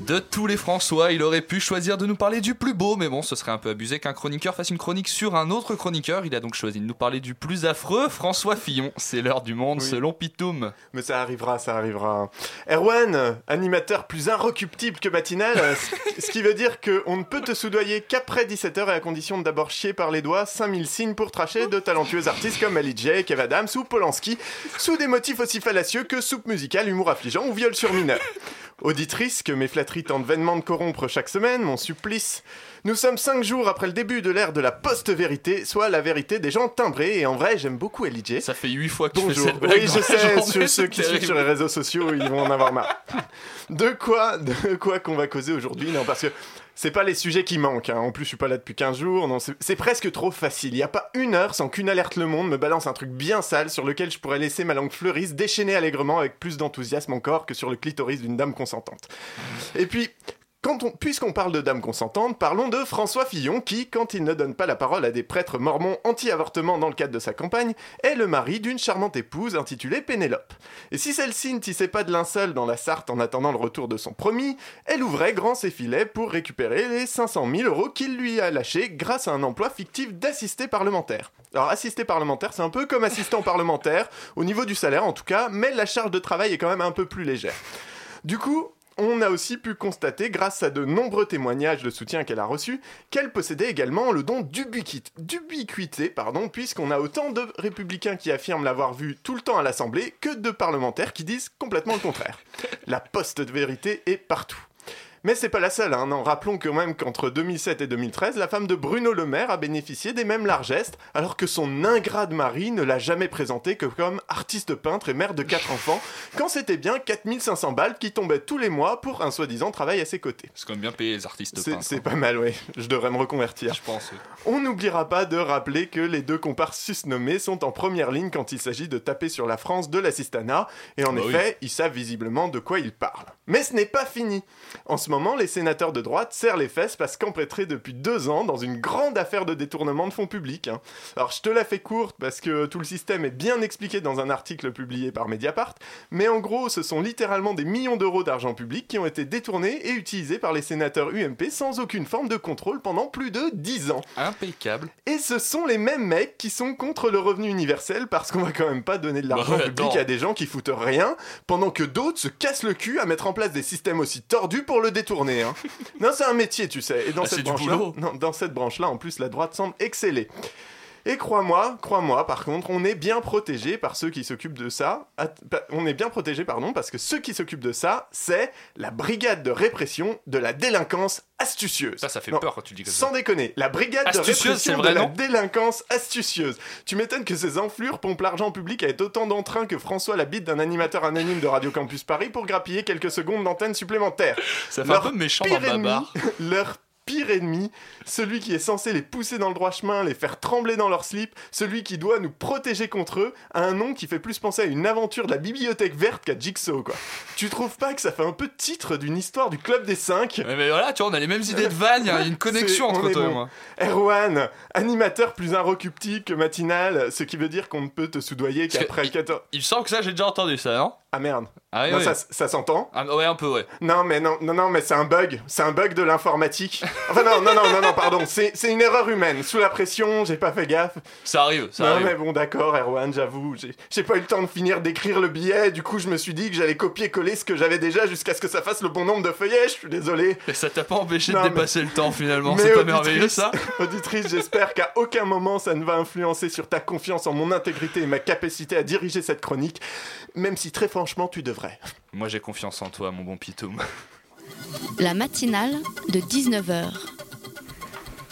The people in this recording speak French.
De tous les François, il aurait pu choisir de nous parler du plus beau, mais bon, ce serait un peu abusé qu'un chroniqueur fasse une chronique sur un autre chroniqueur. Il a donc choisi de nous parler du plus affreux, François Fillon. C'est l'heure du monde Oui. selon Pitoum. Mais ça arrivera, ça arrivera. Erwan, animateur plus inrecuptible que matinal, euh, ce- ce qui veut dire qu'on ne peut te soudoyer qu'après 17h et à condition de d'abord chier par les doigts 5000 signes pour tracher de talentueux artistes comme Ali J, Kev Adams ou Polanski, sous des motifs aussi fallacieux que soupe musicale, humour affligeant ou viol sur mineur. Auditrice que mes flatteries tentent vainement de corrompre chaque semaine, mon supplice. Nous sommes cinq jours après le début de l'ère de la post-vérité, soit la vérité des gens timbrés, et en vrai, j'aime beaucoup Ali J. Ça fait 8 fois que tu fais Bonjour. cette blague. Oui, je sais, journée, ceux, qui suivent sur les réseaux sociaux, ils vont en avoir marre. De quoi, de quoi qu'on va causer aujourd'hui? Non, parce que c'est pas les sujets qui manquent. hein. En plus, je suis pas là depuis 15 jours. C'est presque trop facile. Il y a pas une heure sans qu'une alerte Le Monde me balance un truc bien sale sur lequel je pourrais laisser ma langue fleurisse déchaîner allègrement avec plus d'enthousiasme encore que sur le clitoris d'une dame consentante. Et puis. Puisqu'on parle de dames consentantes, parlons de François Fillon qui, quand il ne donne pas la parole à des prêtres mormons anti-avortement dans le cadre de sa campagne, est le mari d'une charmante épouse intitulée Pénélope. Et si celle-ci ne tissait pas de linceul dans la Sarthe en attendant le retour de son promis, elle ouvrait grand ses filets pour récupérer les 500 000 euros qu'il lui a lâchés grâce à un emploi fictif d'assisté parlementaire. Alors assisté parlementaire, c'est un peu comme assistant parlementaire, au niveau du salaire en tout cas, mais la charge de travail est quand même un peu plus légère. Du coup, on a aussi pu constater, grâce à de nombreux témoignages de soutien qu'elle a reçus, qu'elle possédait également le don d'ubiquit- d'ubiquité, puisqu'on a autant de républicains qui affirment l'avoir vue tout le temps à l'Assemblée que de parlementaires qui disent complètement le contraire. La poste de vérité est partout. Mais c'est pas la seule, hein. non, rappelons quand même qu'entre 2007 et 2013, la femme de Bruno Le Maire a bénéficié des mêmes largesses, alors que son ingrat de mari ne l'a jamais présenté que comme artiste peintre et mère de quatre enfants, quand c'était bien 4500 balles qui tombaient tous les mois pour un soi-disant travail à ses côtés. C'est quand même bien payé les artistes peintres, c'est hein. pas mal, ouais, je devrais me reconvertir. Je pense. oui. On n'oubliera pas de rappeler que les deux comparses susnommés sont en première ligne quand il s'agit de taper sur la France de l'assistanat, et en Bah oui. effet, ils savent visiblement de quoi ils parlent. Mais ce n'est pas fini. En ce moment, les sénateurs de droite serrent les fesses parce qu'empêtrés depuis deux ans dans une grande affaire de détournement de fonds publics. hein. Alors je te la fais courte parce que tout le système est bien expliqué dans un article publié par Mediapart, mais en gros, ce sont littéralement des millions d'euros d'argent public qui ont été détournés et utilisés par les sénateurs UMP sans aucune forme de contrôle pendant plus de 10 ans. Impeccable. Et ce sont les mêmes mecs qui sont contre le revenu universel parce qu'on va quand même pas donner de l'argent Bah ouais, public attends. à des gens qui foutent rien pendant que d'autres se cassent le cul à mettre en place des systèmes aussi tordus pour le détourner. hein. non, c'est un métier, tu sais. Et dans Ah, cette branche-là, dans cette branche-là, en plus, la droite semble exceller. Et crois-moi, crois-moi, par contre, on est bien protégé par ceux qui s'occupent de ça. On est bien protégé, pardon, parce que ceux qui s'occupent de ça, c'est la brigade de répression de la délinquance astucieuse. Ça, ça fait Non, peur quand tu dis que ça. sans déconner, la brigade de répression vrai de la délinquance astucieuse. Tu m'étonnes que ces enflures pompent l'argent public avec autant d'entrain que François la bite d'un animateur anonyme de Radio Campus Paris pour grappiller quelques secondes d'antenne supplémentaires. Ça fait Leur un peu méchant dans Pire ma ennemi, barre. leur pire ennemi, celui qui est censé les pousser dans le droit chemin, les faire trembler dans leur slip, celui qui doit nous protéger contre eux, a un nom qui fait plus penser à une aventure de la bibliothèque verte qu'à Jigsaw, quoi. Tu trouves pas que ça fait un peu titre d'une histoire du Club des Cinq? Ouais, mais voilà, tu vois, on a les mêmes idées de vannes, il y a une connexion entre toi et moi. Erwan, animateur plus inrecuptible que matinal, ce qui veut dire qu'on ne peut te soudoyer qu'après il- 14... Il me semble que ça, j'ai déjà entendu ça, non? Ah merde, Ah oui, non, oui. ça, ça s'entend Ah, ouais, un peu, ouais. Non mais non, non, non, mais c'est un bug, c'est un bug de l'informatique. Enfin non, non, non, non, non, pardon, c'est c'est une erreur humaine, sous la pression, j'ai pas fait gaffe. Ça arrive, ça non arrive. mais bon d'accord Erwan, j'avoue, j'ai pas eu le temps de finir d'écrire le billet, du coup je me suis dit que j'allais copier-coller ce que j'avais déjà jusqu'à ce que ça fasse le bon nombre de feuillets, je suis désolé. Et ça t'a pas empêché Non, de mais- dépasser le temps finalement, Mais c'est pas merveilleux ça Auditrice, j'espère qu'à aucun moment ça ne va influencer sur ta confiance en mon intégrité et ma capacité à diriger cette chronique, même si très franchement tu devrais. Moi j'ai confiance en toi, mon bon Pitoum. La matinale de 19h